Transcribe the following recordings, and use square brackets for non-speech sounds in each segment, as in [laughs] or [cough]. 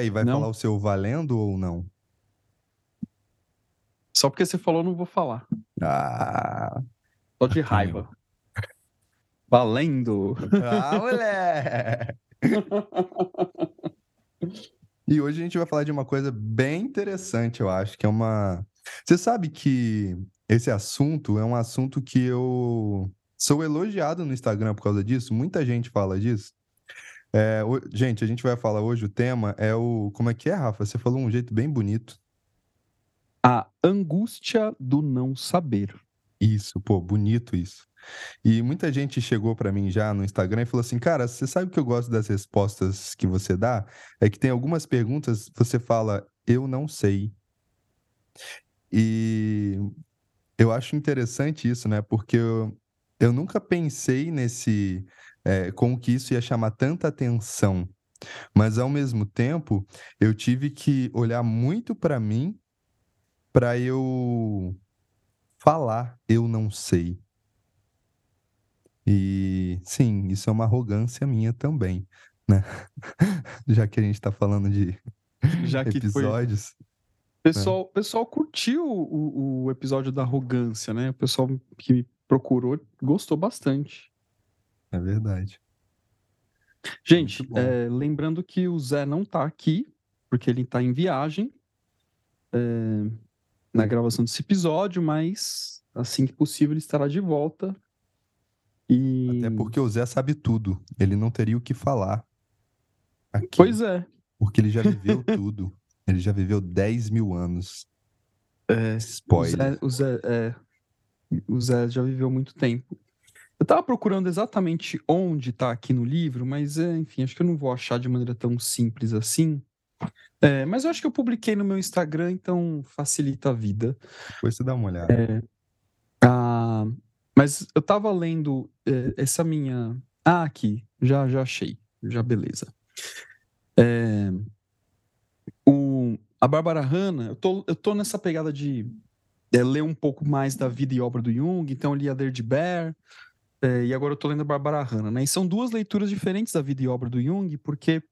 aí, vai Não. falar o seu valendo ou não? Só porque você falou, não vou falar. Ah, Só de raiva. [laughs] Valendo! ah moleque! [laughs] E hoje a gente vai falar de uma coisa bem interessante, eu acho, que é uma. Você sabe que esse assunto é um assunto que eu sou elogiado no Instagram por causa disso? Muita gente fala disso. É, o- Gente, a gente vai falar hoje, o tema é o. Como é que é, Rafa? Você falou um jeito bem bonito. A angústia do não saber. Isso, pô, bonito isso. E muita gente chegou pra mim já no Instagram e falou assim: Cara, você sabe o que eu gosto das respostas que você dá? É que tem algumas perguntas você fala, eu não sei. E eu acho interessante isso, né? Porque eu, eu nunca pensei nesse. É, como que isso ia chamar tanta atenção. Mas ao mesmo tempo, eu tive que olhar muito pra mim pra eu falar, eu não sei. E sim, isso é uma arrogância minha também, né? [laughs] Já que a gente tá falando de Já que foi. episódios. O pessoal, o pessoal curtiu o, o episódio da arrogância, né? O pessoal que me procurou gostou bastante. É verdade. Gente, é, lembrando que o Zé não tá aqui, porque ele tá em viagem é, na gravação desse episódio, mas assim que possível ele estará de volta. E... Até porque o Zé sabe tudo. Ele não teria o que falar aqui. Pois é. Porque ele já viveu [laughs] tudo. Ele já viveu 10 mil anos. É, O Spoiler. Zé, o, Zé, é, o Zé já viveu muito tempo. Eu tava procurando exatamente onde tá aqui no livro, mas é, enfim, acho que eu não vou achar de maneira tão simples assim. É, mas eu acho que eu publiquei no meu Instagram, então facilita a vida. Depois você dá uma olhada. Ah, mas eu tava lendo é, essa minha. Ah, aqui, já, já achei, já beleza. É, o, a Bárbara Hanna, eu tô, eu tô nessa pegada de é, ler um pouco mais da vida e obra do Jung, então eu li a Dirty Bear, é, e agora eu tô lendo a Bárbara Hanna, né? E são duas leituras diferentes da vida e obra do Jung, porque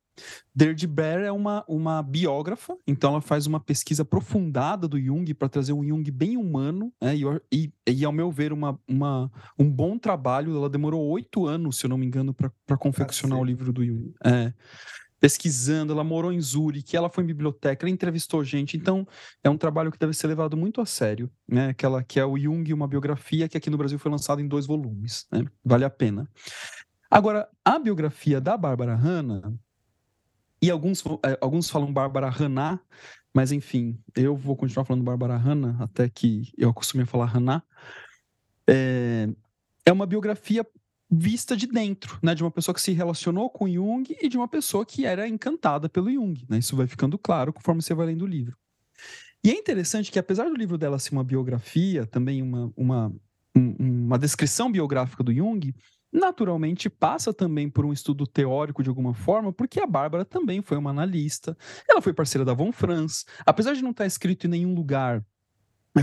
Dirty Bear é uma, uma biógrafa, então ela faz uma pesquisa aprofundada do Jung para trazer um Jung bem humano, né? e, e, e, ao meu ver, uma, uma, um bom trabalho. Ela demorou oito anos, se eu não me engano, para confeccionar o Cacete. livro do Jung. É. Pesquisando, ela morou em Zurique, ela foi em biblioteca, ela entrevistou gente, então é um trabalho que deve ser levado muito a sério, né? Aquela que é o Jung, uma biografia que aqui no Brasil foi lançada em dois volumes, né? Vale a pena. Agora, a biografia da Bárbara Hanna, e alguns, eh, alguns falam Bárbara Hanna, mas enfim, eu vou continuar falando Bárbara Hanna até que eu acostume a falar Hanna. É, é uma biografia vista de dentro, né, de uma pessoa que se relacionou com Jung e de uma pessoa que era encantada pelo Jung, né? Isso vai ficando claro conforme você vai lendo o livro. E é interessante que apesar do livro dela ser uma biografia, também uma, uma, um- uma descrição biográfica do Jung, naturalmente passa também por um estudo teórico de alguma forma, porque a Bárbara também foi uma analista, ela foi parceira da Von Franz, apesar de não estar escrito em nenhum lugar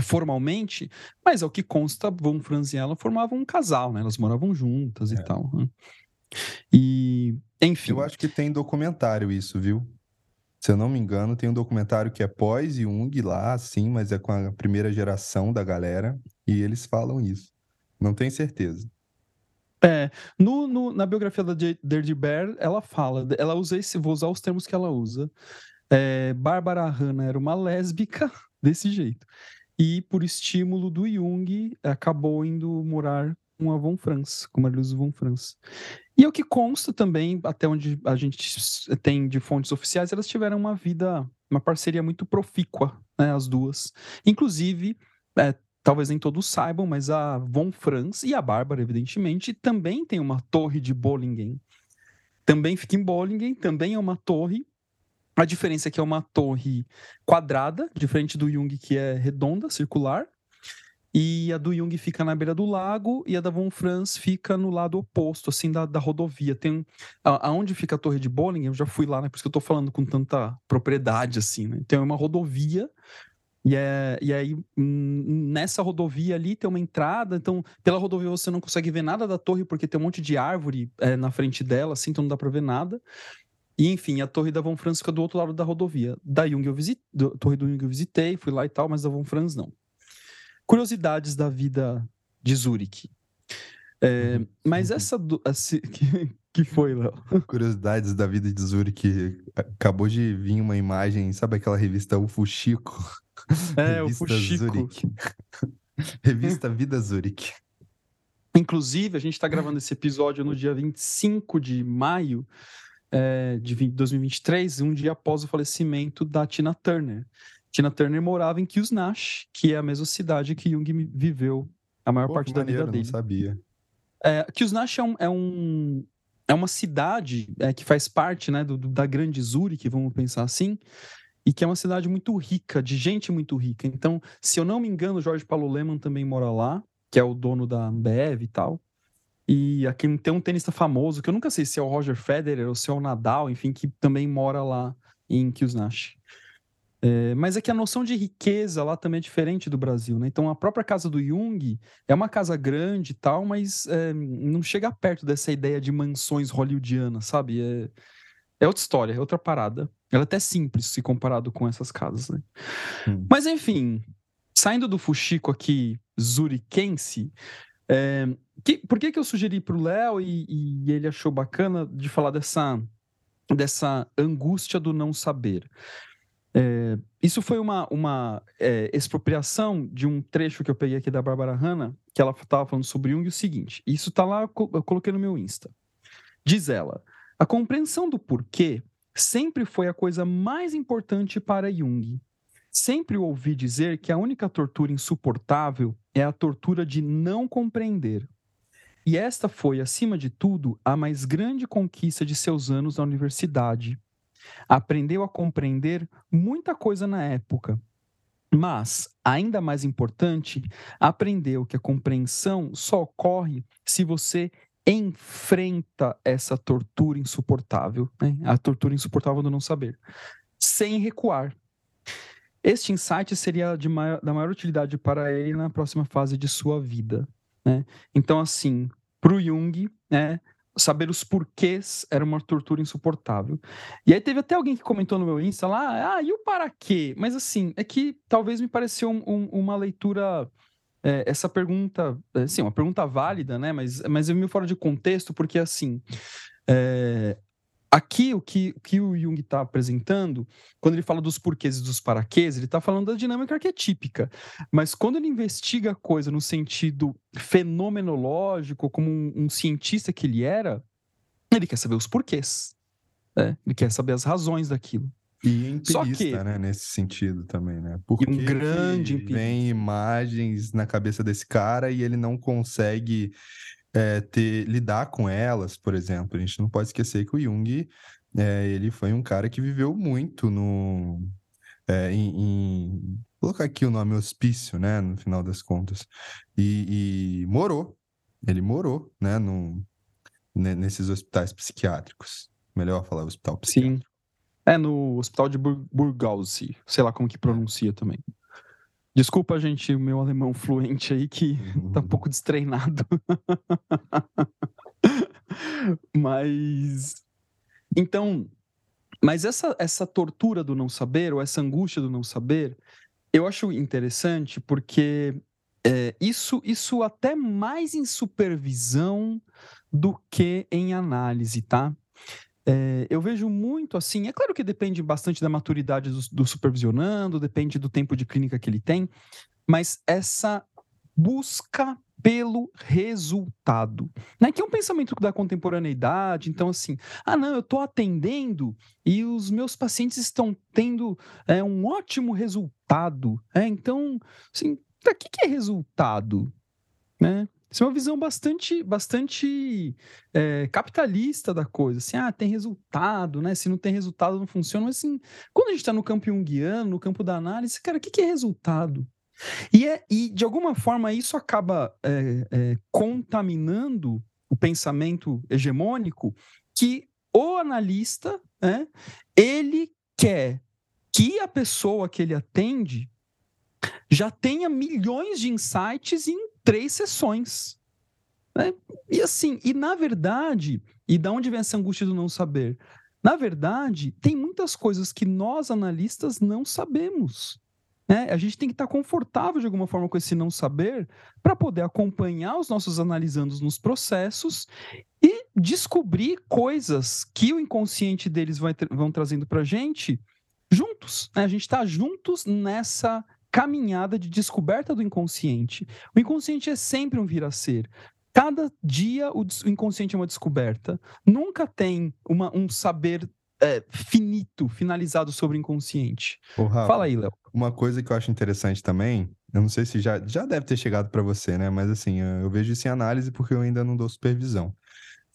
formalmente, mas ao que consta, Von Franz e ela formavam um casal, né? Elas moravam juntas e É. tal. né? E, enfim, Eu acho que tem documentário isso, viu? Se eu não me engano, tem um documentário que é pós-Jung lá, sim, mas é com a primeira geração da galera, e eles falam isso. Não tenho certeza. É, no, no- na biografia da Dirty Bear, ela fala, ela usa esse, vou usar os termos que ela usa. É, Bárbara Hanna era uma lésbica [laughs] desse jeito. E por estímulo do Jung, acabou indo morar com a Von Franz, com Maria-Luísa Von Franz. E é o que consta também, até onde a gente tem de fontes oficiais, elas tiveram uma vida, uma parceria muito profícua, né, as duas. Inclusive, é, talvez nem todos saibam, mas a Von Franz e a Bárbara, evidentemente, também tem uma torre de Bollingen. Também fica em Bollingen, também é uma torre. A diferença é que é uma torre quadrada, diferente do Jung, que é redonda, circular. E a do Jung fica na beira do lago e a da Von Franz fica no lado oposto, assim, da, da rodovia. Tem a- aonde fica a torre de Bollingen, eu já fui lá, né? Por isso que eu tô falando com tanta propriedade, assim, né? Tem uma rodovia e, é, e aí, hum, nessa rodovia ali tem uma entrada, então pela rodovia você não consegue ver nada da torre porque tem um monte de árvore é, na frente dela, assim, então não dá pra ver nada. E, enfim, a Torre da Von Franz fica do outro lado da rodovia. Da Jung eu visitei, Torre do Jung eu visitei, fui lá e tal, mas da Von Franz não. Curiosidades da vida de Zurich. É, [laughs] mas essa, essa [laughs] que, que foi, Léo? Curiosidades da vida de Zurich. Acabou de vir uma imagem, sabe aquela revista O Fuxico? É, o Fuxico. Zurich. [laughs] revista Vida Zurich. Inclusive, a gente está gravando esse episódio no dia 25 de maio é, de 2023, um dia após o falecimento da Tina Turner. Tina Turner morava em Nash, que é a mesma cidade que Jung viveu a maior Pô, parte da maneiro, vida dele. Não sabia. É, é, um, é, um, é uma cidade é, que faz parte né, do, do, da grande Zurich, vamos pensar assim, e que é uma cidade muito rica, de gente muito rica. Então, se eu não me engano, Jorge Paulo Leman também mora lá, que é o dono da Ambev e tal. E aqui tem um tenista famoso, que eu nunca sei se é o Roger Federer ou se é o Nadal, enfim, que também mora lá em Kyusnash. É, mas é que a noção de riqueza lá também é diferente do Brasil, né? Então a própria casa do Jung é uma casa grande e tal, mas é, não chega perto dessa ideia de mansões hollywoodianas, sabe? É, é outra história, é outra parada. Ela é até simples se comparado com essas casas, né? Hum. Mas enfim, saindo do Fuxico aqui, zuriquense, é, que, por que, que eu sugeri para o Léo e, e, ele achou bacana de falar dessa, dessa angústia do não saber? É, isso foi uma, uma é, expropriação de um trecho que eu peguei aqui da Bárbara Hanna, que ela estava falando sobre Jung, o seguinte, isso está lá, eu coloquei no meu Insta. Diz ela, a compreensão do porquê sempre foi a coisa mais importante para Jung. Sempre ouvi dizer que a única tortura insuportável é a tortura de não compreender. E esta foi, acima de tudo, a mais grande conquista de seus anos na universidade. Aprendeu a compreender muita coisa na época, mas, ainda mais importante, aprendeu que a compreensão só ocorre se você enfrenta essa tortura insuportável, né? a tortura insuportável do não saber, sem recuar. Este insight seria maior, da maior utilidade para ele na próxima fase de sua vida. Né? Então, assim, para o Jung, né, saber os porquês era uma tortura insuportável. E aí teve até alguém que comentou no meu Insta lá, ah, e o para quê? Mas assim, é que talvez me pareceu um, um, uma leitura é, essa pergunta, é, sim, uma pergunta válida, né? Mas, mas eu me fora de contexto, porque assim, é, Aqui, o que, que o Jung está apresentando, quando ele fala dos porquês e dos paraquês, ele está falando da dinâmica arquetípica. Mas quando ele investiga a coisa no sentido fenomenológico, como um, um cientista que ele era, ele quer saber os porquês. Né? Ele quer saber as razões daquilo. E empirista, que... né? Nesse sentido também, né? Porque um grande empirista. vem imagens na cabeça desse cara e ele não consegue é, ter, lidar com elas, por exemplo. A gente não pode esquecer que o Jung, é, ele foi um cara que viveu muito no... É, em, em, Vou colocar aqui o nome hospício, né, no final das contas. E, e morou, ele morou, né, no, nesses hospitais psiquiátricos. Melhor falar hospital psiquiátrico. Sim. É no hospital de Bur Burgausi, sei lá como que pronuncia também. Desculpa, gente, o meu alemão fluente aí que tá um pouco destreinado. [laughs] mas então, mas essa essa tortura do não saber ou essa angústia do não saber, eu acho interessante porque é, isso isso até mais em supervisão do que em análise, tá? É, eu vejo muito assim, é claro que depende bastante da maturidade do, do, supervisionando, depende do tempo de clínica que ele tem, mas essa busca pelo resultado, né? Que é um pensamento da contemporaneidade. Então, assim, ah, não, eu estou atendendo e os meus pacientes estão tendo é, um ótimo resultado. É, então, assim, o que, que é resultado? Né? Isso é uma visão bastante, bastante é, capitalista da coisa. Assim, ah, tem resultado, né? Se não tem resultado, não funciona. Mas assim, quando a gente está no campo junguiano, no campo da análise, cara, o que, que é resultado? E, é, e, de alguma forma, isso acaba é, é, contaminando o pensamento hegemônico que o analista, né, ele quer que a pessoa que ele atende já tenha milhões de insights em três sessões. Né? E assim, e na verdade, e da onde vem essa angústia do não saber? Na verdade, tem muitas coisas que nós analistas não sabemos. Né? A gente tem que estar confortável de alguma forma com esse não saber para poder acompanhar os nossos analisandos nos processos e descobrir coisas que o inconsciente deles vai, vão trazendo para a gente juntos. Né? A gente está juntos nessa caminhada de descoberta do inconsciente. O inconsciente é sempre um vir a ser. Cada dia o inconsciente é uma descoberta. Nunca tem uma, um saber é, finito, finalizado sobre o inconsciente. Rafa, Fala aí, Léo. Uma coisa que eu acho interessante também, eu não sei se já, já deve ter chegado para você, né? Mas assim, eu vejo isso em análise porque eu ainda não dou supervisão.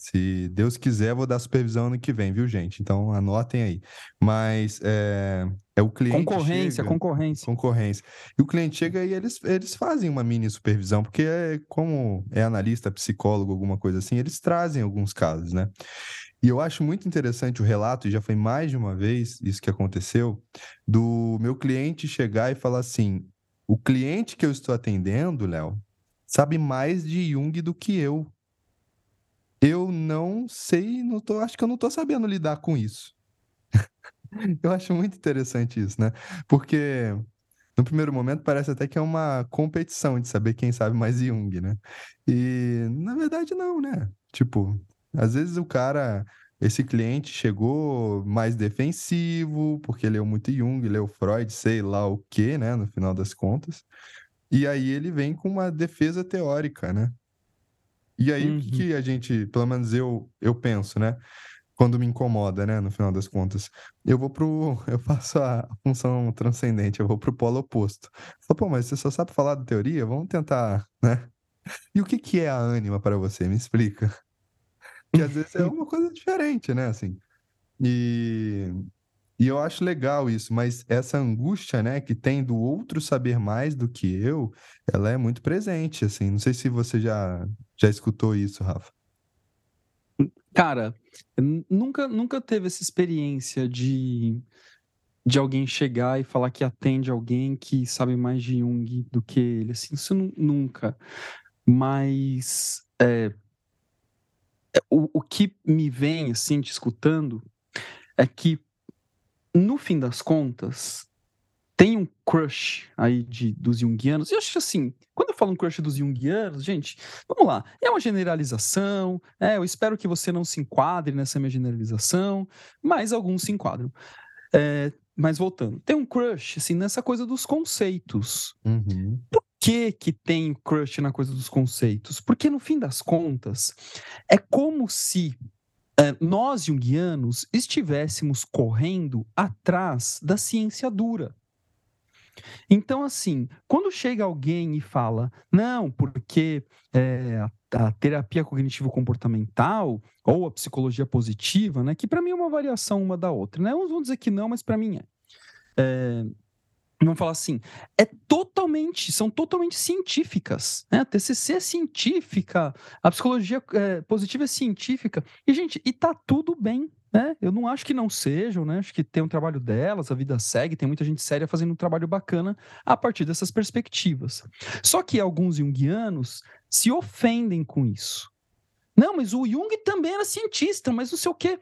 Se Deus quiser, vou dar supervisão ano que vem, viu, gente? Então anotem aí. Mas é, é o cliente. Concorrência, chega, concorrência. Concorrência. E o cliente chega e eles, eles fazem uma mini supervisão, porque é, como é analista, psicólogo, alguma coisa assim, eles trazem alguns casos, né? E eu acho muito interessante o relato, e já foi mais de uma vez isso que aconteceu, do meu cliente chegar e falar assim: o cliente que eu estou atendendo, Léo, sabe mais de Jung do que eu. Eu não sei, não tô, acho que eu não estou sabendo lidar com isso. [laughs] eu acho muito interessante isso, né? Porque no primeiro momento parece até que é uma competição de saber quem sabe mais Jung, né? E na verdade não, né? Tipo, às vezes o cara, esse cliente chegou mais defensivo, porque leu muito Jung, leu Freud, sei lá o quê, né, no final das contas. E aí ele vem com uma defesa teórica, né? E aí o que, Uhum. a gente, pelo menos eu, eu penso, né? Quando me incomoda, né, no final das contas, eu vou pro, [laughs] eu faço a função transcendente, eu vou pro polo oposto. Falo, pô, mas você só sabe falar da teoria? Vamos tentar, né? E o que que é a ânima para você? Me explica. Que às vezes é [laughs] uma coisa diferente, né, assim. E, e eu acho legal isso, mas essa angústia, né, que tem do outro saber mais do que eu, ela é muito presente, assim. Não sei se você já, já escutou isso, Rafa. Cara, nunca, nunca teve essa experiência de, de alguém chegar e falar que atende alguém que sabe mais de Jung do que ele. Assim, isso nu- nunca. Mas é, é, o, o que me vem, assim, te escutando, é que, no fim das contas, tem um crush aí de, dos junguianos. E eu acho assim, quando eu falo um crush dos junguianos, gente, vamos lá, é uma generalização, é, eu espero que você não se enquadre nessa minha generalização, mas alguns se enquadram. É, mas voltando, tem um crush, assim, nessa coisa dos conceitos. Uhum. Por que que tem crush na coisa dos conceitos? Porque, no fim das contas, é como se nós, junguianos, estivéssemos correndo atrás da ciência dura. Então, assim, quando chega alguém e fala, não, porque é, a, a terapia cognitivo-comportamental ou a psicologia positiva, né, que para mim é uma variação uma da outra, né? Uns vão dizer que não, mas para mim é. é. Vamos falar assim, é totalmente, são totalmente científicas, né? A TCC é científica, a psicologia é, positiva é científica, e gente, e tá tudo bem, né? Eu não acho que não sejam, né? Acho que tem um trabalho delas, a vida segue, tem muita gente séria fazendo um trabalho bacana a partir dessas perspectivas. Só que alguns junguianos se ofendem com isso. Não, mas o Jung também era cientista, mas não sei o quê.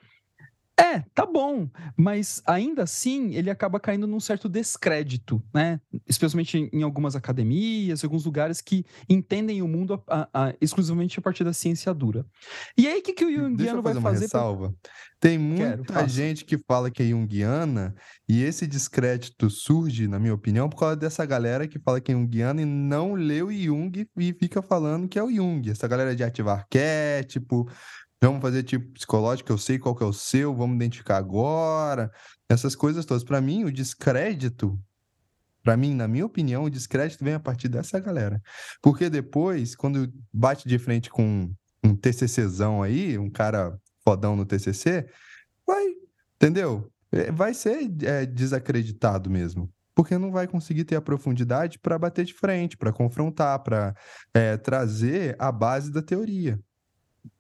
É, tá bom, mas ainda assim ele acaba caindo num certo descrédito, né? Especialmente em algumas academias, em alguns lugares que entendem o mundo a, a, a, exclusivamente a partir da ciência dura. E aí, o que, que o Jungiano vai fazer? Uma ressalva. Pra... Tem muita Quero, gente que fala que é Jungiana e esse descrédito surge, na minha opinião, por causa dessa galera que fala que é Jungiana e não leu Jung e fica falando que é o Jung. Essa galera de ativar arquétipo, Vamos fazer tipo psicológico, eu sei qual que é o seu, vamos identificar agora. Essas coisas todas. Para mim, o descrédito, para mim, na minha opinião, o descrédito vem a partir dessa galera. Porque depois, quando bate de frente com um TCCzão aí, um cara fodão no TCC, vai, entendeu? Vai ser é, desacreditado mesmo. Porque não vai conseguir ter a profundidade para bater de frente, para confrontar, para é, trazer a base da teoria.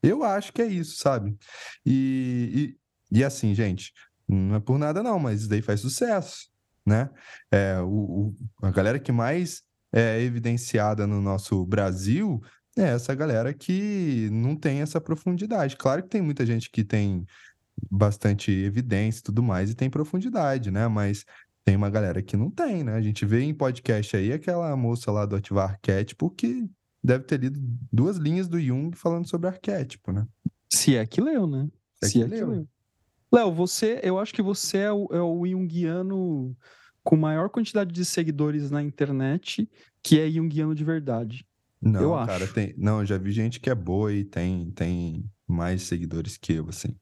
Eu acho que é isso, sabe? E, e, e, assim, gente, não é por nada não, mas isso daí faz sucesso, né? É, o, o, a galera que mais é evidenciada no nosso Brasil é essa galera que não tem essa profundidade. Claro que tem muita gente que tem bastante evidência e tudo mais, e tem profundidade, né? Mas tem uma galera que não tem, né? A gente vê em podcast aí aquela moça lá do Ativar Arquétipo que deve ter lido duas linhas do Jung falando sobre arquétipo, né? Se é que leu, né? Se, Se é que, leu. leu. Léo, você, eu acho que você é o, é o Jungiano com maior quantidade de seguidores na internet que é Jungiano de verdade. Não, eu cara, acho. tem. Não, já vi gente que é boa e tem, tem mais seguidores que eu, assim.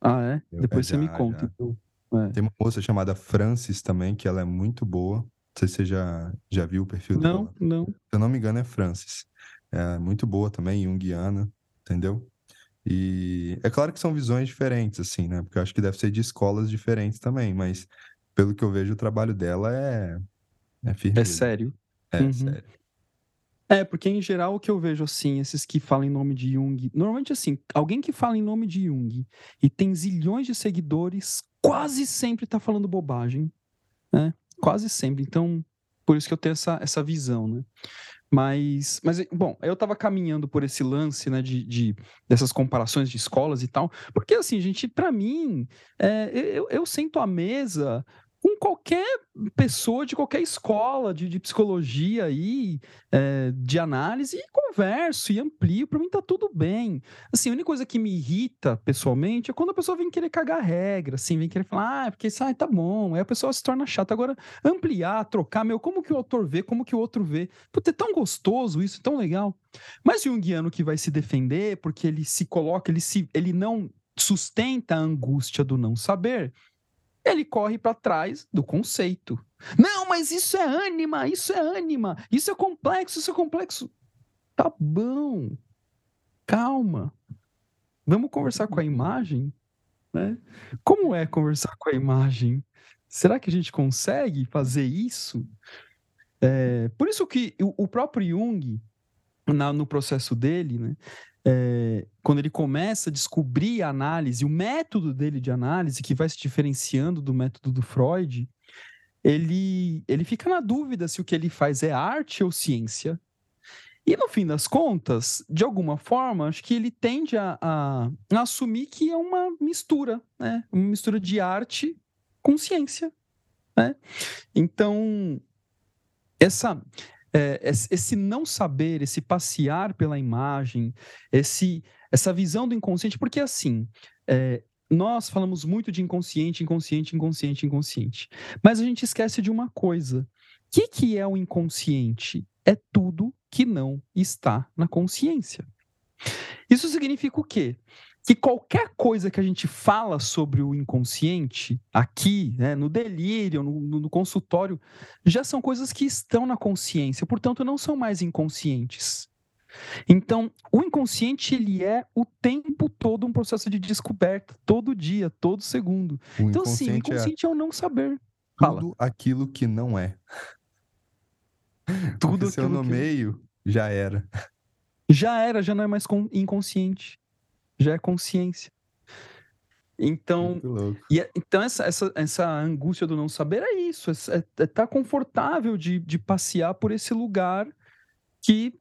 Ah, é? Eu, Depois é, você já, me conta, então. É. Tem uma moça chamada Francis também, que ela é muito boa. Não sei se você já, já viu o perfil não, dela. Não, não. Se eu não me engano, é Francis. É muito boa também, Jungiana, entendeu? E é claro que são visões diferentes, assim, né? Porque eu acho que deve ser de escolas diferentes também, mas pelo que eu vejo, o trabalho dela é, é firme. É sério. É, uhum. sério. É, porque em geral o que eu vejo assim, esses que falam em nome de Jung, normalmente assim, alguém que fala em nome de Jung e tem zilhões de seguidores, quase sempre tá falando bobagem, né? Quase sempre. Então, por isso que eu tenho essa, essa visão, né? Mas, mas, bom, eu estava caminhando por esse lance, né, de, de, dessas comparações de escolas e tal, porque assim, gente, para mim, é, eu, eu sento à mesa com qualquer pessoa de qualquer escola de, de psicologia aí, é, de análise, e converso e amplio, para mim tá tudo bem. Assim, a única coisa que me irrita pessoalmente é quando a pessoa vem querer cagar regra, assim, vem querer falar, ah, porque isso ah, tá bom, aí a pessoa se torna chata. Agora, ampliar, trocar, meu, como que o autor vê, como que o outro vê. Puta, é tão gostoso isso, tão legal. Mas Jungiano que vai se defender, porque ele se coloca, ele, se, ele não sustenta a angústia do não saber, ele corre para trás do conceito. Não, mas isso é ânima, isso é ânima, isso é complexo, isso é complexo. Tá bom. Calma. Vamos conversar com a imagem? Né? Como é conversar com a imagem? Será que a gente consegue fazer isso? É, por isso que o, próprio Jung, na, no processo dele, né, é, quando ele começa a descobrir a análise, o método dele de análise, que vai se diferenciando do método do Freud, ele, ele fica na dúvida se o que ele faz é arte ou ciência. E no fim das contas, de alguma forma, acho que ele tende a, a, a assumir que é uma mistura, né? Uma mistura de arte com ciência, né? Então, essa é, esse não saber, esse passear pela imagem, esse, essa visão do inconsciente, porque assim, é, nós falamos muito de inconsciente, inconsciente, inconsciente, inconsciente, mas a gente esquece de uma coisa. O que, que é o inconsciente? É tudo que não está na consciência. Isso significa o quê? que qualquer coisa que a gente fala sobre o inconsciente, aqui, né, no delírio, no, no, consultório, já são coisas que estão na consciência, portanto, não são mais inconscientes. Então, o inconsciente, ele é o tempo todo um processo de descoberta, todo dia, todo segundo. O então, sim, o inconsciente é, é o não saber. Fala. Tudo aquilo que não é. Tudo Porque se eu no que... meio, já era. Já era, já não é mais inconsciente já é consciência. Então, e, é, então essa, essa, essa angústia do não saber é isso, é é, é tá confortável de, de passear por esse lugar que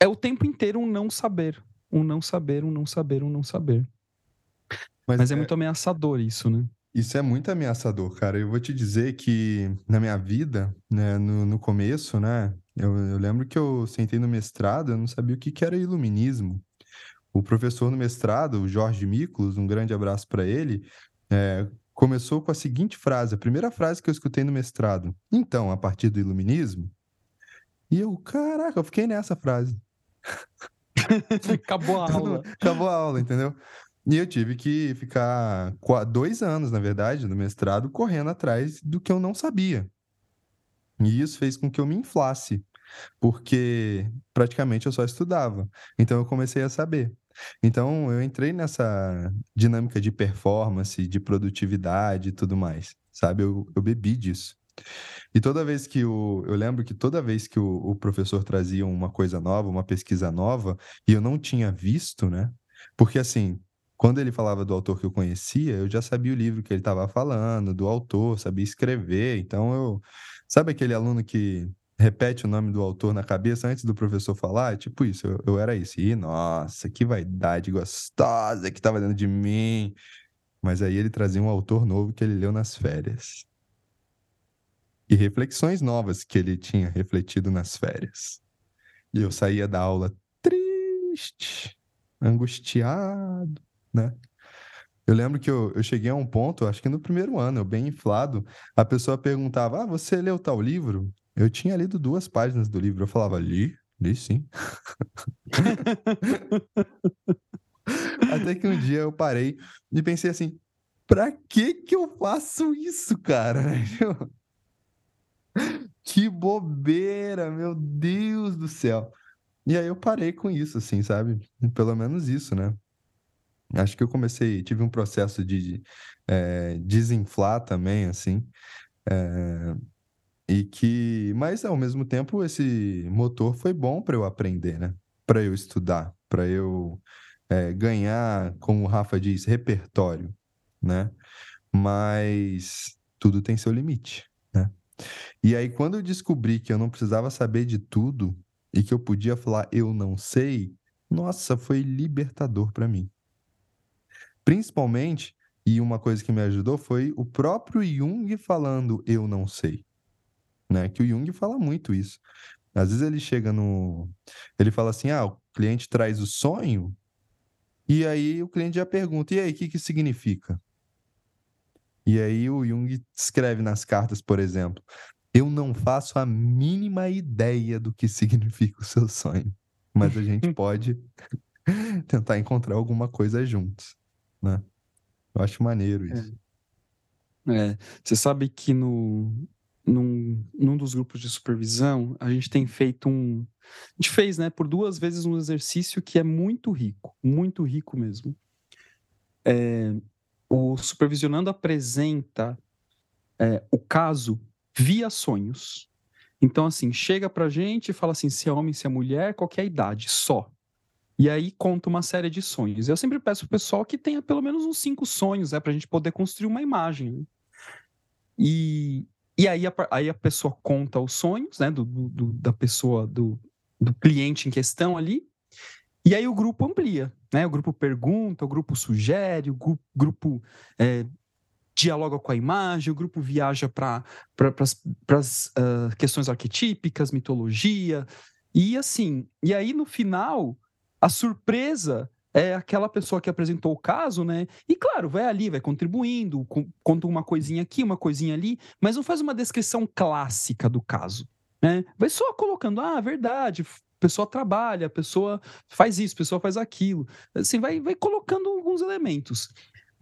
é o tempo inteiro um não saber, um não saber, um não saber, um não saber. Mas, Mas é, é muito ameaçador isso, né? Isso é muito ameaçador, cara. Eu vou te dizer que na minha vida, né, no, no começo, né, eu, eu lembro que eu sentei no mestrado, eu não sabia o que, que era iluminismo. O professor no mestrado, o Jorge Miklos, um grande abraço para ele, é, começou com a seguinte frase, a primeira frase que eu escutei no mestrado. Então, a partir do iluminismo. E eu, caraca, eu fiquei nessa frase. [laughs] Acabou a [laughs] aula. Acabou a aula, entendeu? E eu tive que ficar dois anos, na verdade, no mestrado, correndo atrás do que eu não sabia. E isso fez com que eu me inflasse, porque praticamente eu só estudava. Então eu comecei a saber. Então, eu entrei nessa dinâmica de performance, de produtividade e tudo mais, sabe? Eu, eu bebi disso. E toda vez que o. Eu lembro que toda vez que o, o, professor trazia uma coisa nova, uma pesquisa nova, e eu não tinha visto, né? Porque assim, quando ele falava do autor que eu conhecia, eu já sabia o livro que ele estava falando, do autor, sabia escrever. Então eu. Sabe aquele aluno que repete o nome do autor na cabeça antes do professor falar, tipo isso, eu, eu era isso. E nossa, que vaidade gostosa que tava dentro de mim. Mas aí ele trazia um autor novo que ele leu nas férias. E reflexões novas que ele tinha refletido nas férias. E eu saía da aula triste, angustiado, né? Eu lembro que eu, eu cheguei a um ponto, acho que no primeiro ano, eu bem inflado, a pessoa perguntava: Ah, você leu tal livro? Eu tinha lido duas páginas do livro. Eu falava: Li, li sim. [laughs] Até que um dia eu parei e pensei assim: pra que que eu faço isso, cara? [laughs] que bobeira, meu Deus do céu. E aí eu parei com isso, assim, sabe? Pelo menos isso, né? Acho que eu comecei, tive um processo de é, desinflar também, assim. É, e que, mas ao mesmo tempo, esse motor foi bom para eu aprender, né? Para eu estudar, para eu é, ganhar, como o Rafa diz, repertório, né? Mas tudo tem seu limite, né? E aí, quando eu descobri que eu não precisava saber de tudo e que eu podia falar eu não sei, nossa, foi libertador para mim. Principalmente, e uma coisa que me ajudou foi o próprio Jung falando eu não sei. Né? Que o Jung fala muito isso. Às vezes ele chega no. Ele fala assim: ah, o cliente traz o sonho, e aí o cliente já pergunta: e aí, o que, que significa? E aí o Jung escreve nas cartas, por exemplo: eu não faço a mínima ideia do que [laughs] significa o seu sonho, mas a gente [laughs] pode tentar encontrar alguma coisa juntos né? Eu acho maneiro isso. É. é. Você sabe que no, num, num dos grupos de supervisão, a gente tem feito um. A gente fez, né, por duas vezes um exercício que é muito rico, muito rico mesmo. É, o supervisionando apresenta é, o caso via sonhos. Então, assim, chega pra gente e fala assim: se é homem, se é mulher, qualquer idade, só. E aí conta uma série de sonhos. Eu sempre peço pro pessoal que tenha pelo menos uns cinco sonhos, né, para a gente poder construir uma imagem. Né? E, e aí, a, aí a pessoa conta os sonhos, né, do, do, da pessoa, do, do cliente em questão ali, e aí o grupo amplia, né? O grupo pergunta, o grupo sugere, o grupo, grupo é, dialoga com a imagem, o grupo viaja para pra, as uh, questões arquetípicas, mitologia, e assim, e aí no final a surpresa é aquela pessoa que apresentou o caso, né? E claro, vai ali, vai contribuindo, conta uma coisinha aqui, uma coisinha ali, mas não faz uma descrição clássica do caso, né? Vai só colocando, ah, verdade, a pessoa trabalha, a pessoa faz isso, a pessoa faz aquilo. Assim, vai, vai colocando alguns elementos.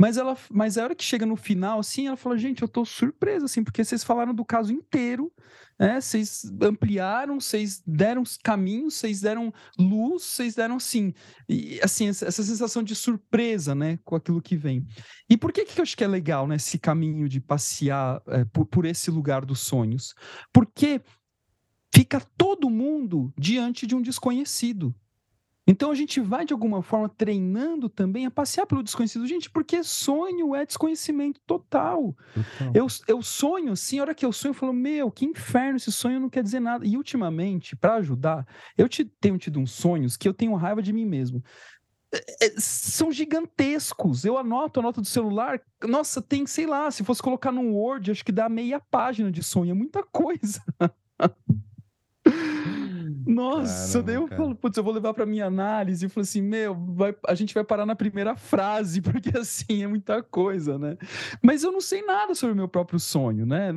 Mas ela, mas a hora que chega no final, assim, ela fala, gente, eu tô surpresa, assim, porque vocês falaram do caso inteiro, né? Vocês ampliaram, vocês deram caminhos, vocês deram luz, vocês deram, assim, e, assim, essa, sensação de surpresa, né, com aquilo que vem. E por que que eu acho que é legal, né, esse caminho de passear é, por, por esse lugar dos sonhos? Porque fica todo mundo diante de um desconhecido. Então a gente vai, de alguma forma, treinando também a passear pelo desconhecido. Gente, porque sonho é desconhecimento total. Eu, eu sonho assim, a hora que eu sonho, eu falo, meu, que inferno, esse sonho não quer dizer nada. E ultimamente, para ajudar, eu te, tenho tido uns sonhos que eu tenho raiva de mim mesmo. É, é, são gigantescos. Eu anoto, anoto do celular. Nossa, tem, sei lá, se fosse colocar no Word, acho que dá meia página de sonho. É muita coisa. [laughs] Nossa, Caramba, daí eu cara. falo, putz, eu vou levar pra minha análise. E falo assim, meu, vai, a gente vai parar na primeira frase, [laughs] porque assim é muita coisa, né? Mas eu não sei nada sobre o meu próprio sonho, né?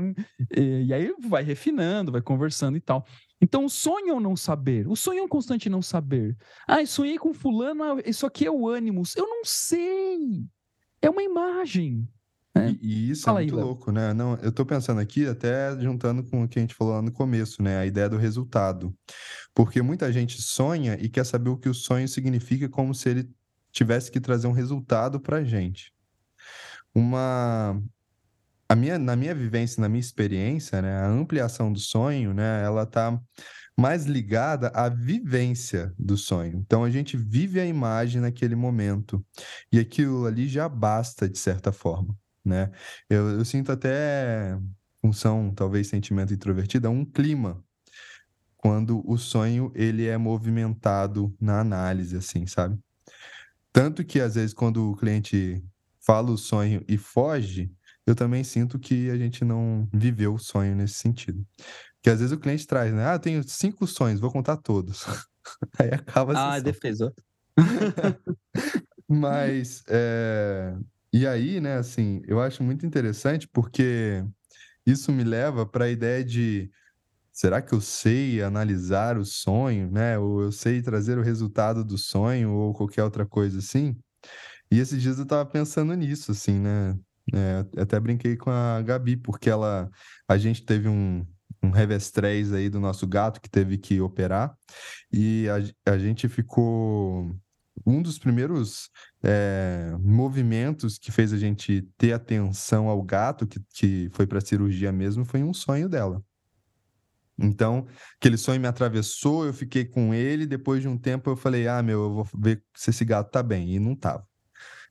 E, e aí vai refinando, vai conversando e tal. Então, o sonho é o não saber. O sonho é um constante não saber. Ah, sonhei com fulano, ah, isso aqui é o ânimos. Eu não sei. É uma imagem. É. E, e, isso é Fala é muito aí, louco, né? Não, eu tô pensando aqui, até juntando com o que a gente falou lá no começo, né? A ideia do resultado. Porque muita gente sonha e quer saber o que o sonho significa, como se ele tivesse que trazer um resultado pra gente. Uma. A minha, na minha vivência, na minha experiência, né, a ampliação do sonho, né, ela tá mais ligada à vivência do sonho. Então a gente vive a imagem naquele momento e aquilo ali já basta de certa forma né? Eu, eu sinto até função, talvez sentimento introvertido, é um clima quando o sonho ele é movimentado na análise, assim, sabe? Tanto que às vezes quando o cliente fala o sonho e foge, eu também sinto que a gente não viveu o sonho nesse sentido. Porque às vezes o cliente traz, né? Ah, tenho cinco sonhos, vou contar todos. [laughs] Aí acaba Ah, defesa. [laughs] Mas, é... e aí, né, assim, eu acho muito interessante porque isso me leva para a ideia de será que eu sei analisar o sonho, né? Ou eu sei trazer o resultado do sonho ou qualquer outra coisa assim? E esses dias eu estava pensando nisso, assim, né? É, até brinquei com a Gabi, porque ela, a gente teve um, um revestrez aí do nosso gato que teve que operar e a, a gente ficou um dos primeiros é, movimentos que fez a gente ter atenção ao gato, que, que foi para a cirurgia mesmo, foi um sonho dela. Então, aquele sonho me atravessou, eu fiquei com ele, depois de um tempo eu falei, ah, meu, eu vou ver se esse gato tá bem, e não tava.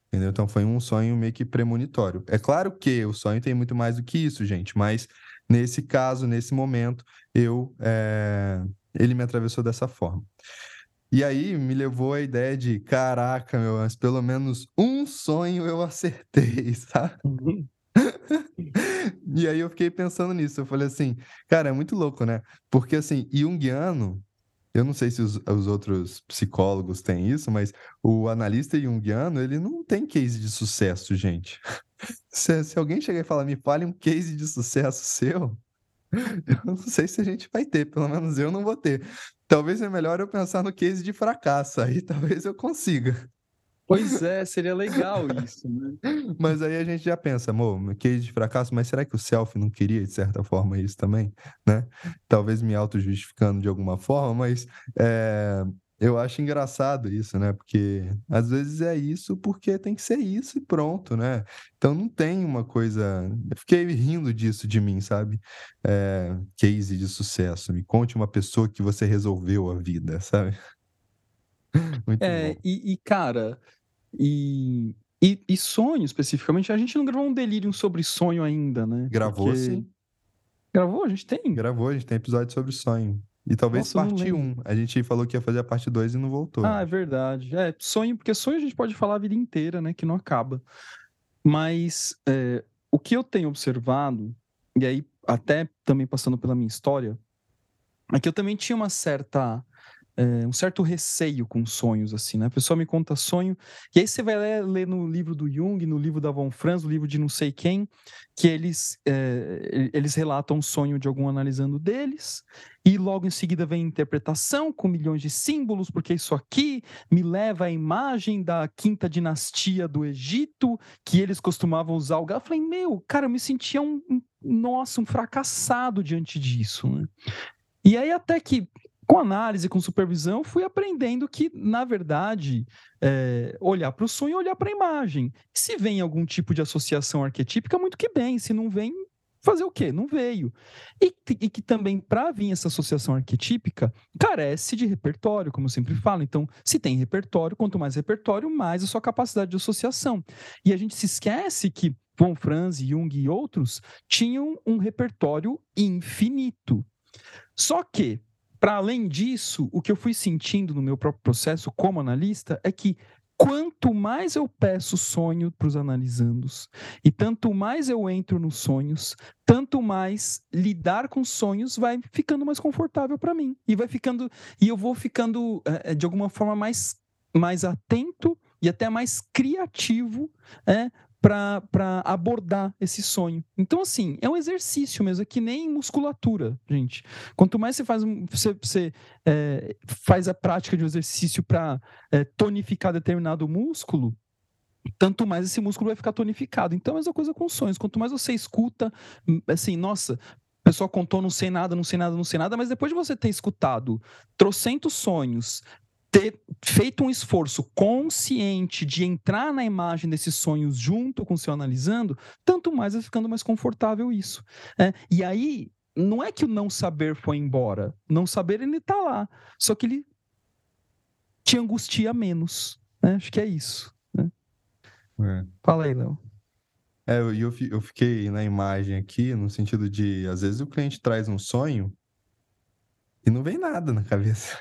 Entendeu? Então foi um sonho meio que premonitório. É claro que o sonho tem muito mais do que isso, gente, mas nesse caso, nesse momento, eu é... ele me atravessou dessa forma. E aí me levou a ideia de, caraca, meu, mas pelo menos um sonho eu acertei, [laughs] sabe? e aí eu fiquei pensando nisso. Eu falei assim, cara, é muito louco, né? Porque assim, Jungiano, eu não sei se os, os outros psicólogos têm isso, mas o analista junguiano, ele não tem case de sucesso, gente. [laughs] Se, se alguém chegar e falar, me fale um case de sucesso seu, [laughs] eu não sei se a gente vai ter, pelo menos eu não vou ter. Talvez é melhor eu pensar no case de fracasso, aí [laughs] talvez eu consiga. Pois é, seria legal isso, né? [laughs] Mas aí a gente já pensa, amor, case de fracasso, mas será que o self não queria, de certa forma, isso também, né? Talvez me auto-justificando de alguma forma, mas é, eu acho engraçado isso, né? Porque às vezes é isso porque tem que ser isso e pronto, né? Então não tem uma coisa. Eu fiquei rindo disso de mim, sabe? É, case de sucesso. Me conte uma pessoa que você resolveu a vida, sabe? [laughs] Muito é, e, e, cara, e, e, e, sonho especificamente, a gente não gravou um delírio sobre sonho ainda, né? Gravou Porque... sim. Gravou? A gente tem. Gravou, a gente tem episódio sobre sonho. E talvez Nossa, parte 1. A gente falou que ia fazer a parte 2 e não voltou. Ah, é verdade. É, sonho, porque sonho a gente pode falar a vida inteira, né? Que não acaba. Mas é, o que eu tenho observado, e aí até também passando pela minha história, é que eu também tinha uma certa é, um certo receio com sonhos, assim, né? A pessoa me conta sonho, e aí você vai ler, ler no livro do Jung, no livro da Von Franz, no livro de não sei quem, que eles, é, eles relatam um sonho de algum analisando deles, e logo em seguida vem a interpretação com milhões de símbolos, porque isso aqui me leva à imagem da quinta dinastia do Egito, que eles costumavam usar o. Eu falei, meu, cara, eu me sentia um, um nossa, um fracassado diante disso, né? E aí até que com análise, com supervisão, fui aprendendo que, na verdade, é, olhar para o sonho e olhar para a imagem. Se vem algum tipo de associação arquetípica, muito que bem. Se não vem, fazer o quê? Não veio. E, e que também, para vir essa associação arquetípica, carece de repertório, como eu sempre falo. Então, se tem repertório, quanto mais repertório, mais a sua capacidade de associação. E a gente se esquece que Von Franz, Jung e outros tinham um repertório infinito. Só que para além disso, o que eu fui sentindo no meu próprio processo como analista é que quanto mais eu peço sonho para os analisandos e tanto mais eu entro nos sonhos, tanto mais lidar com sonhos vai ficando mais confortável para mim. E vai ficando e eu vou ficando é, de alguma forma mais mais atento e até mais criativo é, para abordar esse sonho. Então, assim, é um exercício mesmo, é que nem musculatura, gente. Quanto mais você faz, você, você é, faz a prática de um exercício para é, tonificar determinado músculo, tanto mais esse músculo vai ficar tonificado. Então, é a mesma coisa com sonhos. Quanto mais você escuta, hum, assim, nossa, o pessoal contou não sei nada, não sei nada, não sei nada, mas depois de você ter escutado trocentos sonhos, ter feito um esforço consciente de entrar na imagem desses sonhos junto com o seu analisando, tanto mais vai ficando mais confortável isso. É, e aí, não é que o não saber foi embora. Não saber ele está lá. Só que ele te angustia menos. Né? Acho que é isso. Né? É. Fala aí, Léo. É, eu, eu, eu fiquei na imagem aqui, no sentido de, às vezes o cliente traz um sonho e não vem nada na cabeça.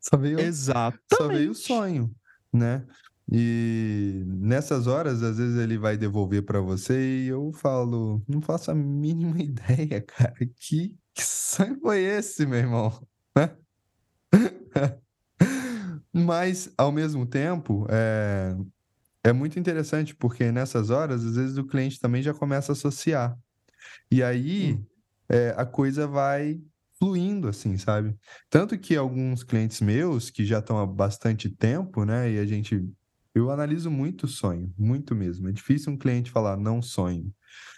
Só veio, Exatamente. Só veio o sonho, né? E nessas horas, às vezes ele vai devolver para você e eu falo, não faço a mínima [laughs] ideia, cara. Que, que sonho foi esse, meu irmão? [laughs] Mas, ao mesmo tempo, é, é muito interessante, porque nessas horas, às vezes o cliente também já começa a associar. E aí, hum. é, a coisa vai fluindo, assim, sabe? Tanto que alguns clientes meus, que já estão há bastante tempo, né, e a gente eu analiso muito sonho, muito mesmo. É difícil um cliente falar não sonho.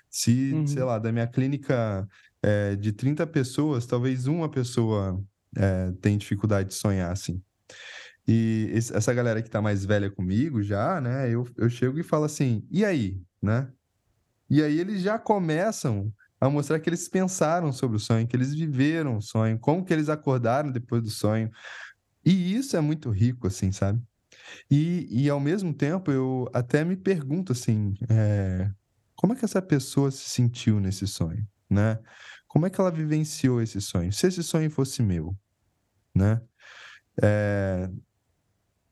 Se, uhum. sei lá, da minha clínica é, de 30 pessoas, talvez uma pessoa é, tem dificuldade de sonhar, assim. E esse, essa galera que tá mais velha comigo já, né, eu, eu chego e falo assim, e aí, né? E aí eles já começam a mostrar que eles pensaram sobre o sonho, que eles viveram o sonho, como que eles acordaram depois do sonho. E isso é muito rico, assim, sabe? E, e ao mesmo tempo, eu até me pergunto assim, é, como é que essa pessoa se sentiu nesse sonho, né? Como é que ela vivenciou esse sonho? Se esse sonho fosse meu, né? É,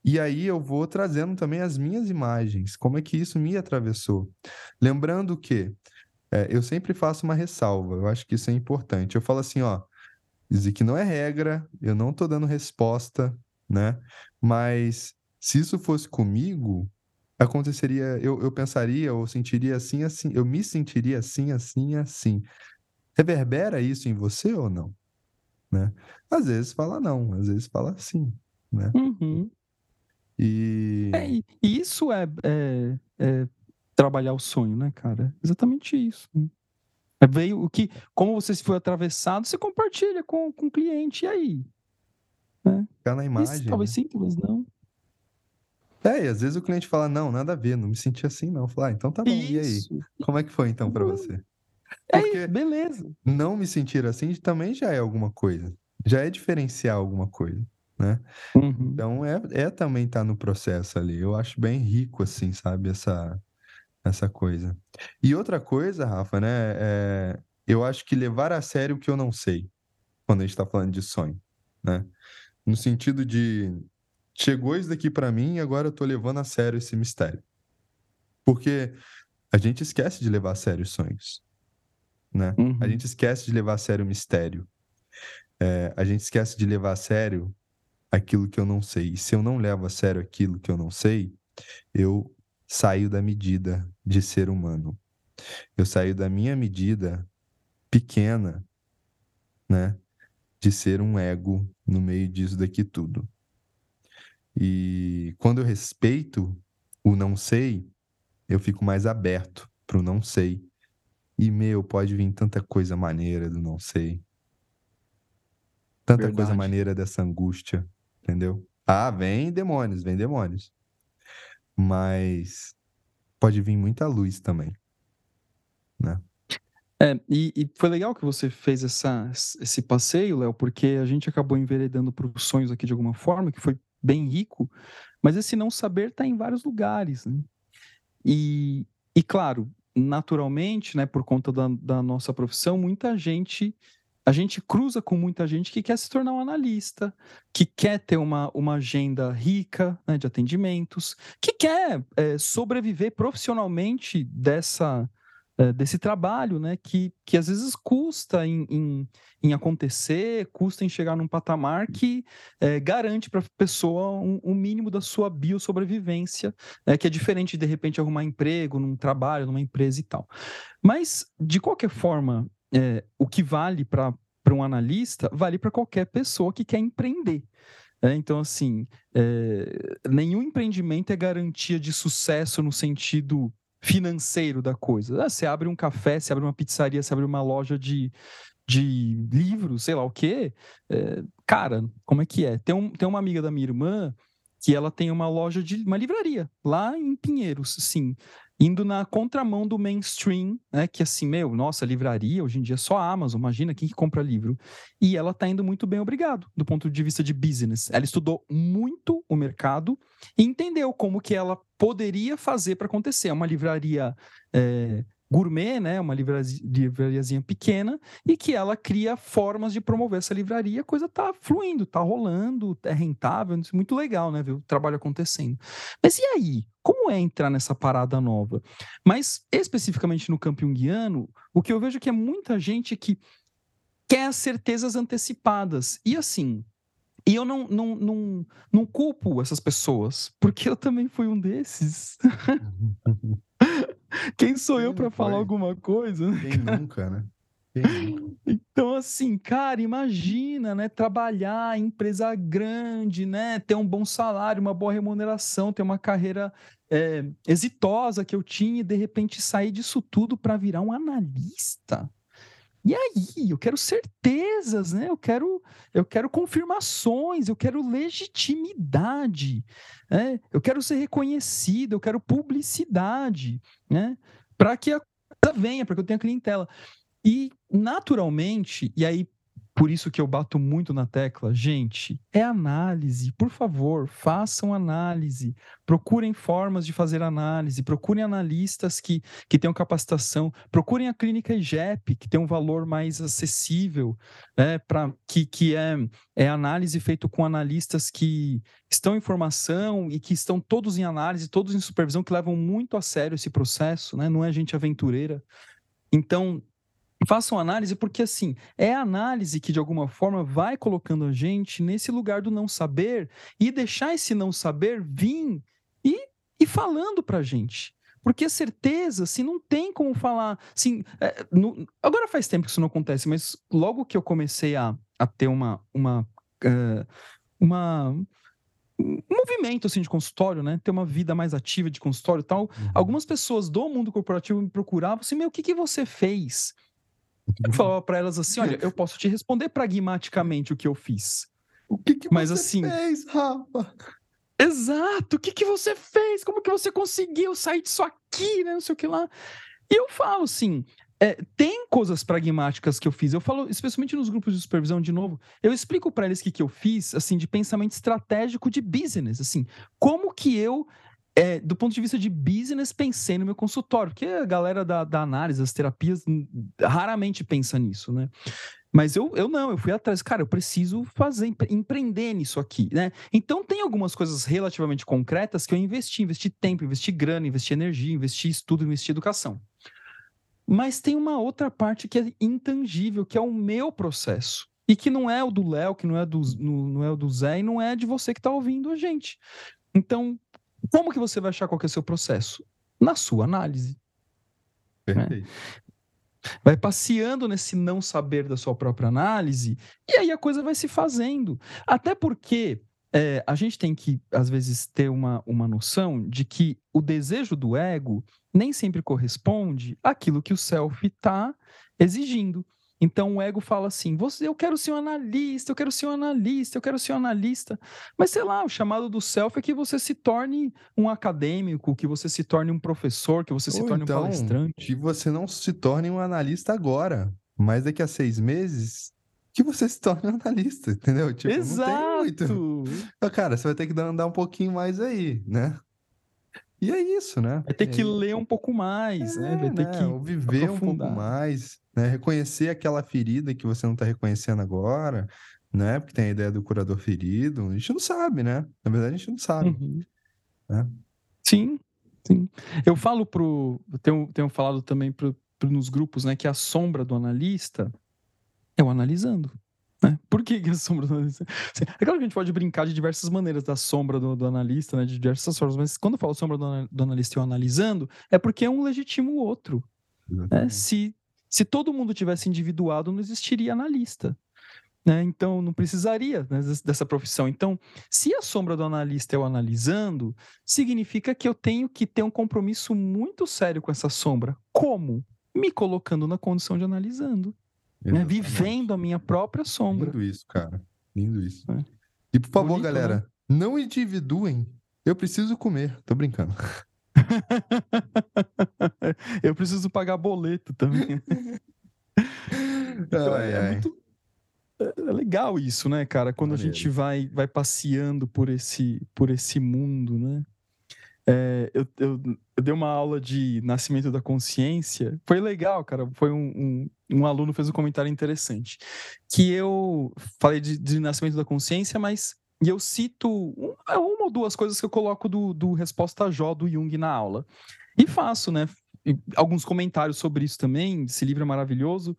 e aí eu vou trazendo também as minhas imagens, como é que isso me atravessou. Lembrando que é, eu sempre faço uma ressalva, eu acho que isso é importante. Eu falo assim, ó, isso aqui não é regra, eu não estou dando resposta, né? Mas se isso fosse comigo, aconteceria, eu, eu pensaria ou sentiria assim, assim, eu me sentiria assim, assim, assim. Reverbera isso em você ou não? Né? Às vezes fala não, às vezes fala sim, né? Uhum. E... É, isso é, é, é, trabalhar o sonho, né, cara? Exatamente isso. É veio o que, como você foi atravessado, você compartilha com, com o cliente, e aí? Né? Ficar na imagem. Isso, talvez né? simples, não. É, e às vezes o cliente fala, não, nada a ver, não me senti assim, não. Falar, ah, então tá bom, Isso. e aí? Como é que foi então para você? É Porque é, beleza. Não me sentir assim também já é alguma coisa. Já é diferenciar alguma coisa, né? Uhum. Então é, é também estar tá no processo ali. Eu acho bem rico, assim, sabe, essa, essa coisa. E outra coisa, Rafa, né? É, eu acho que levar a sério o que eu não sei, quando a gente está falando de sonho, né? No sentido de chegou isso daqui para mim e agora eu tô levando a sério esse mistério. Porque a gente esquece de levar a sério os sonhos, né? Uhum. A gente esquece de levar a sério o mistério. É, a gente esquece de levar a sério aquilo que eu não sei. E se eu não levo a sério aquilo que eu não sei, eu saio da medida de ser humano. Eu saio da minha medida pequena, né? De ser um ego no meio disso daqui tudo. E quando eu respeito o não sei, eu fico mais aberto para o não sei. E, meu, pode vir tanta coisa maneira do não sei. Tanta Verdade. coisa maneira dessa angústia, entendeu? Ah, vem demônios, vem demônios. Mas pode vir muita luz também, né? É, e, e, foi legal que você fez essa, esse passeio, Léo, porque a gente acabou enveredando para os sonhos aqui de alguma forma, que foi bem rico, mas esse não saber está em vários lugares. Né? E, e, claro, naturalmente, né, por conta da, da nossa profissão, muita gente a gente cruza com muita gente que quer se tornar um analista, que quer ter uma, uma agenda rica né, de atendimentos, que quer é, sobreviver profissionalmente dessa, é, desse trabalho, né? Que, que às vezes custa em, em, em acontecer, custa em chegar num patamar que é, garante para a pessoa um, um, mínimo da sua biossobrevivência, é, que é diferente de, de repente arrumar emprego num trabalho, numa empresa e tal. Mas, de qualquer forma, é, o que vale para um analista vale para qualquer pessoa que quer empreender. É, então, assim, é, nenhum empreendimento é garantia de sucesso no sentido financeiro da coisa. Ah, você abre um café, você abre uma pizzaria, você abre uma loja de, de livros, sei lá o quê. É, cara, como é que é? Tem, um, tem uma amiga da minha irmã que ela tem uma loja de uma livraria lá em Pinheiros, sim indo na contramão do mainstream, né? Que assim, meu, nossa, livraria hoje em dia é só a Amazon, imagina quem que compra livro. E ela tá indo muito bem, obrigado, do ponto de vista de business. Ela estudou muito o mercado e entendeu como que ela poderia fazer para acontecer. É uma livraria é, gourmet, né, uma livrariazinha pequena, e que ela cria formas de promover essa livraria, a coisa tá fluindo, tá rolando, é rentável, muito legal, né, ver o trabalho acontecendo. Mas e aí? Como é entrar nessa parada nova? Mas, especificamente no campo junguiano, o que eu vejo é que é muita gente que quer as certezas antecipadas. E assim, e eu não, não, não, não culpo essas pessoas, porque eu também fui um desses. [laughs] Quem sou eu para falar alguma coisa? Né, Quem nunca, né? Então, assim, cara, imagina, né? Trabalhar em empresa grande, né? Ter um bom salário, uma boa remuneração, ter uma carreira é, exitosa que eu tinha e de repente sair disso tudo para virar um analista. E aí, eu quero certezas, né? Eu quero, eu quero confirmações, eu quero legitimidade, né? Eu quero ser reconhecido, eu quero publicidade, né? Para que a coisa venha, para que eu tenha clientela. E naturalmente, e aí por isso que eu bato muito na tecla, gente, é análise. Por favor, façam análise. Procurem formas de fazer análise. Procurem analistas que, que tenham capacitação. Procurem a clínica IGEP, que tem um valor mais acessível, né, pra, que, que é, é análise feito com analistas que estão em formação e que estão todos em análise, todos em supervisão, que levam muito a sério esse processo, né? não é gente aventureira. Então, façam análise, porque assim, é a análise que de alguma forma vai colocando a gente nesse lugar do não saber e deixar esse não saber vir e, e falando pra gente. Porque a certeza, assim, não tem como falar. Assim, é, no, agora faz tempo que isso não acontece, mas logo que eu comecei a, a ter uma, uma, uh, uma um movimento assim de consultório, né? Ter uma vida mais ativa de consultório e tal. Uhum. Algumas pessoas do mundo corporativo me procuravam assim: meu, o que, que você fez? Eu falava para elas assim: olha, eu posso te responder pragmaticamente o que eu fiz. O que, que Mas, você assim, fez, Rafa? Exato, o que, que você fez? Como que você conseguiu sair disso aqui, né? Não sei o que lá. E eu falo assim: é, tem coisas pragmáticas que eu fiz. Eu falo, especialmente nos grupos de supervisão, de novo, eu explico para eles o que, que eu fiz, assim, de pensamento estratégico de business, assim, como que eu é, do ponto de vista de business, pensei no meu consultório, porque a galera da, da análise, das terapias, raramente pensa nisso, né? Mas eu, eu não, eu fui atrás, cara, eu preciso fazer, empreender nisso aqui, né? Então tem algumas coisas relativamente concretas que eu investi, investi tempo, investi grana, investi energia, investi estudo, investi educação. Mas tem uma outra parte que é intangível, que é o meu processo. E que não é o do Léo, que não é, do, não é o do Zé, e não é de você que está ouvindo a gente. Então, como que você vai achar qual é o seu processo? Na sua análise. Perfeito. Né? Vai passeando nesse não saber da sua própria análise e aí a coisa vai se fazendo. Até porque é, a gente tem que, às vezes, ter uma, uma noção de que o desejo do ego nem sempre corresponde àquilo que o self está exigindo. Então o ego fala assim: você, eu quero ser um analista, eu quero ser um analista, eu quero ser um analista. Mas sei lá, o chamado do self é que você se torne um acadêmico, que você se torne um professor, que você se torne então, um palestrante. Que você não se torne um analista agora, mas daqui a seis meses que você se torne um analista, [laughs] entendeu? Tipo, Exato. Cara, você vai ter que andar um pouquinho mais aí, né? E é isso, né? Vai ter que ler um pouco mais, é, né? Vai ter né? que viver aprofundar. um pouco mais, né? Reconhecer aquela ferida que você não está reconhecendo agora, né? Porque tem a ideia do curador ferido. A gente não sabe, né? Na verdade, a gente não sabe. Uhum. Né? Sim, sim. Eu falo pro. Tenho, tenho falado também pro, pro, nos grupos, né? Que a sombra do analista é o analisando. Né? Por que, que a sombra do analista? É claro que a gente pode brincar de diversas maneiras da sombra do, do analista, né? de diversas formas, mas quando eu falo sombra do, do analista e eu analisando, é porque é um legítimo o outro. Né? Se, se todo mundo tivesse individuado, não existiria analista. Né? Então, não precisaria né, dessa profissão. Então, se a sombra do analista é o analisando, significa que eu tenho que ter um compromisso muito sério com essa sombra. Como? Me colocando na condição de analisando né? vivendo a minha própria sombra. Lindo isso, cara. Lindo isso. É. E por favor, Bonito, galera, né? não individuem. Eu preciso comer. Tô brincando. [laughs] eu preciso pagar boleto também. [laughs] então, ai, é, ai. Muito... é, legal isso, né, cara? Quando a gente vai, vai passeando por esse, por esse mundo, né? É, eu, eu, eu dei uma aula de nascimento da consciência. Foi legal, cara. Foi um, um, um aluno fez um comentário interessante. Que eu falei de, de nascimento da consciência, mas e eu cito uma, uma ou duas coisas que eu coloco do, do Resposta Jó do Jung na aula. E faço, né? Alguns comentários sobre isso também. Esse livro é maravilhoso.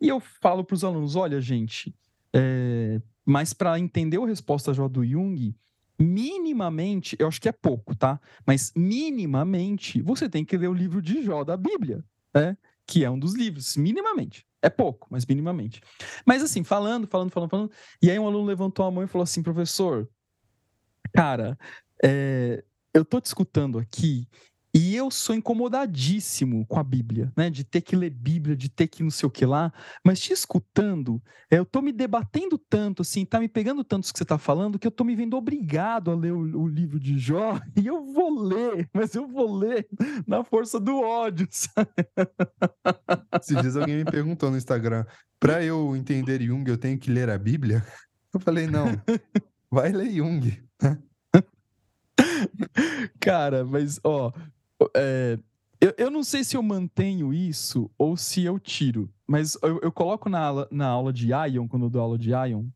E eu falo para os alunos: olha, gente, é... mas para entender o Resposta Jó do Jung, minimamente, eu acho que é pouco, tá? Mas minimamente, você tem que ler o livro de Jó da Bíblia, né? Que é um dos livros, minimamente. É pouco, mas minimamente. Mas assim, falando, falando, falando, falando. E aí um aluno levantou a mão e falou assim, professor, cara, é, eu tô te escutando aqui e eu sou incomodadíssimo com a Bíblia, né? De ter que ler Bíblia, de ter que não sei o que lá. Mas te escutando, eu tô me debatendo tanto, assim, tá me pegando tanto isso que você tá falando, que eu tô me vendo obrigado a ler o, o livro de Jó. [laughs] E eu vou ler, mas eu vou ler na força do ódio, [laughs] sabe? Esses dias alguém me perguntou no Instagram, para eu entender Jung, eu tenho que ler a Bíblia? Eu falei, não, vai ler Jung. [laughs] Cara, mas, ó, é, eu, eu não sei se eu mantenho isso ou se eu tiro, mas eu, eu coloco na aula, na aula de Ion, quando eu dou aula de Ion,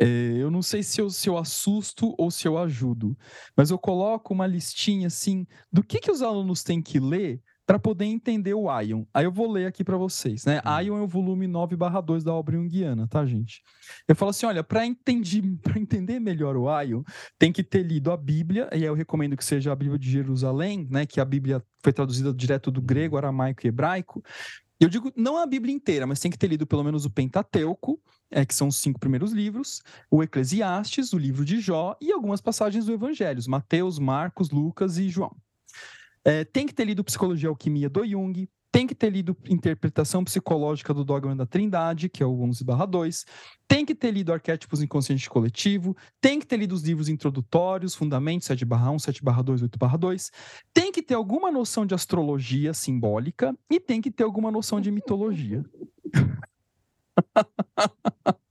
é, eu não sei se eu, se eu assusto ou se eu ajudo, mas eu coloco uma listinha assim do que, que os alunos têm que ler para poder entender o Ion. Aí eu vou ler aqui para vocês, né? Hum. Ion é o volume 9/2 da obra junguiana, tá, gente? Eu falo assim, olha, para [laughs] entender melhor o Ion, tem que ter lido a Bíblia, e aí eu recomendo que seja a Bíblia de Jerusalém, né, que a Bíblia foi traduzida direto do grego, aramaico e hebraico. Eu digo não a Bíblia inteira, mas tem que ter lido pelo menos o Pentateuco, é, que são os cinco primeiros livros, o Eclesiastes, o livro de Jó e algumas passagens do Evangelhos, Mateus, Marcos, Lucas e João. É, tem que ter lido Psicologia e Alquimia do Jung, tem que ter lido Interpretação Psicológica do Dogma da Trindade, que é o 11/2, tem que ter lido Arquétipos Inconsciente Coletivo, tem que ter lido os livros introdutórios, Fundamentos 7/1, 7/2, 8/2, tem que ter alguma noção de astrologia simbólica e tem que ter alguma noção de mitologia. [laughs]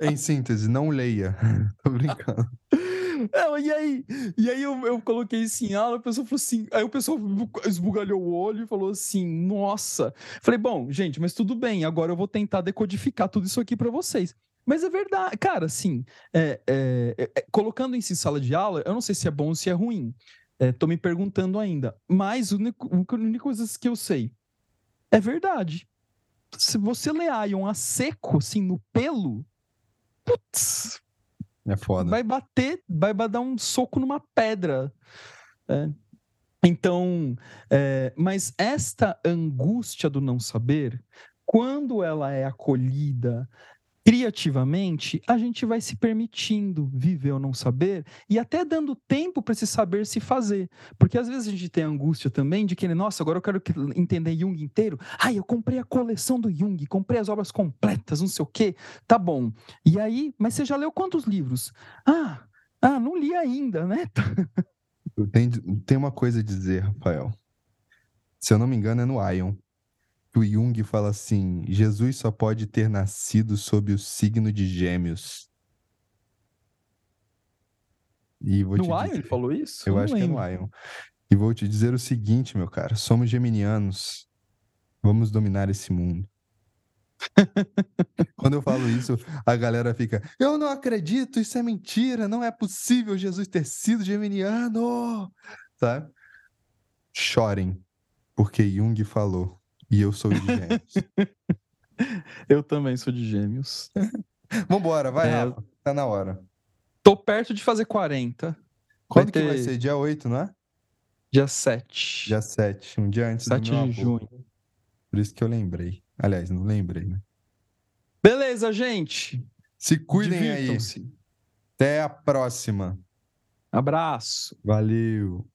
Em síntese, não leia. [laughs] Tô brincando. É, e aí, e aí eu, eu coloquei isso em aula, a pessoa falou assim, aí o pessoal esbugalhou o olho e falou assim, nossa. Falei, bom, gente, mas tudo bem, agora eu vou tentar decodificar tudo isso aqui para vocês. Mas é verdade, cara, assim, é, é, é, é, colocando isso em sala de aula, eu não sei se é bom ou se é ruim. É, tô me perguntando ainda. Mas a única coisa que eu sei é verdade. Se você lê Ion a seco, assim, no pelo, putz, é foda. Vai bater, vai dar um soco numa pedra. É. Então, é, mas esta angústia do não saber, quando ela é acolhida, criativamente, a gente vai se permitindo viver ou não saber e até dando tempo para esse saber se fazer. Porque às vezes a gente tem angústia também de que, nossa, agora eu quero entender Jung inteiro. Ai, eu comprei a coleção do Jung, comprei as obras completas, não sei o quê. Tá bom. E aí, mas você já leu quantos livros? Ah, ah não li ainda, né? [laughs] tem, tem uma coisa a dizer, Rafael. Se eu não me engano, é no Ion o Jung fala assim: Jesus só pode ter nascido sob o signo de Gêmeos. E vou no Ion ele falou isso? Eu, eu acho lembro. que é no Ion. E vou te dizer o seguinte, meu cara: somos geminianos. Vamos dominar esse mundo. [laughs] Quando eu falo isso, a galera fica: Eu não acredito, isso é mentira, não é possível Jesus ter sido geminiano. Sabe? Chorem, porque Jung falou. E eu sou de gêmeos. [laughs] eu também sou de gêmeos. [laughs] Vambora, vai, é... Rafa. Tá na hora. Tô perto de fazer 40. Quando vai ter... que vai ser? Dia 8, não é? Dia 7. Dia 7, um dia antes 7 do meu de avô. junho. Por isso que eu lembrei. Aliás, não lembrei, né? Beleza, gente. Se cuidem aí. Até a próxima. Abraço. Valeu.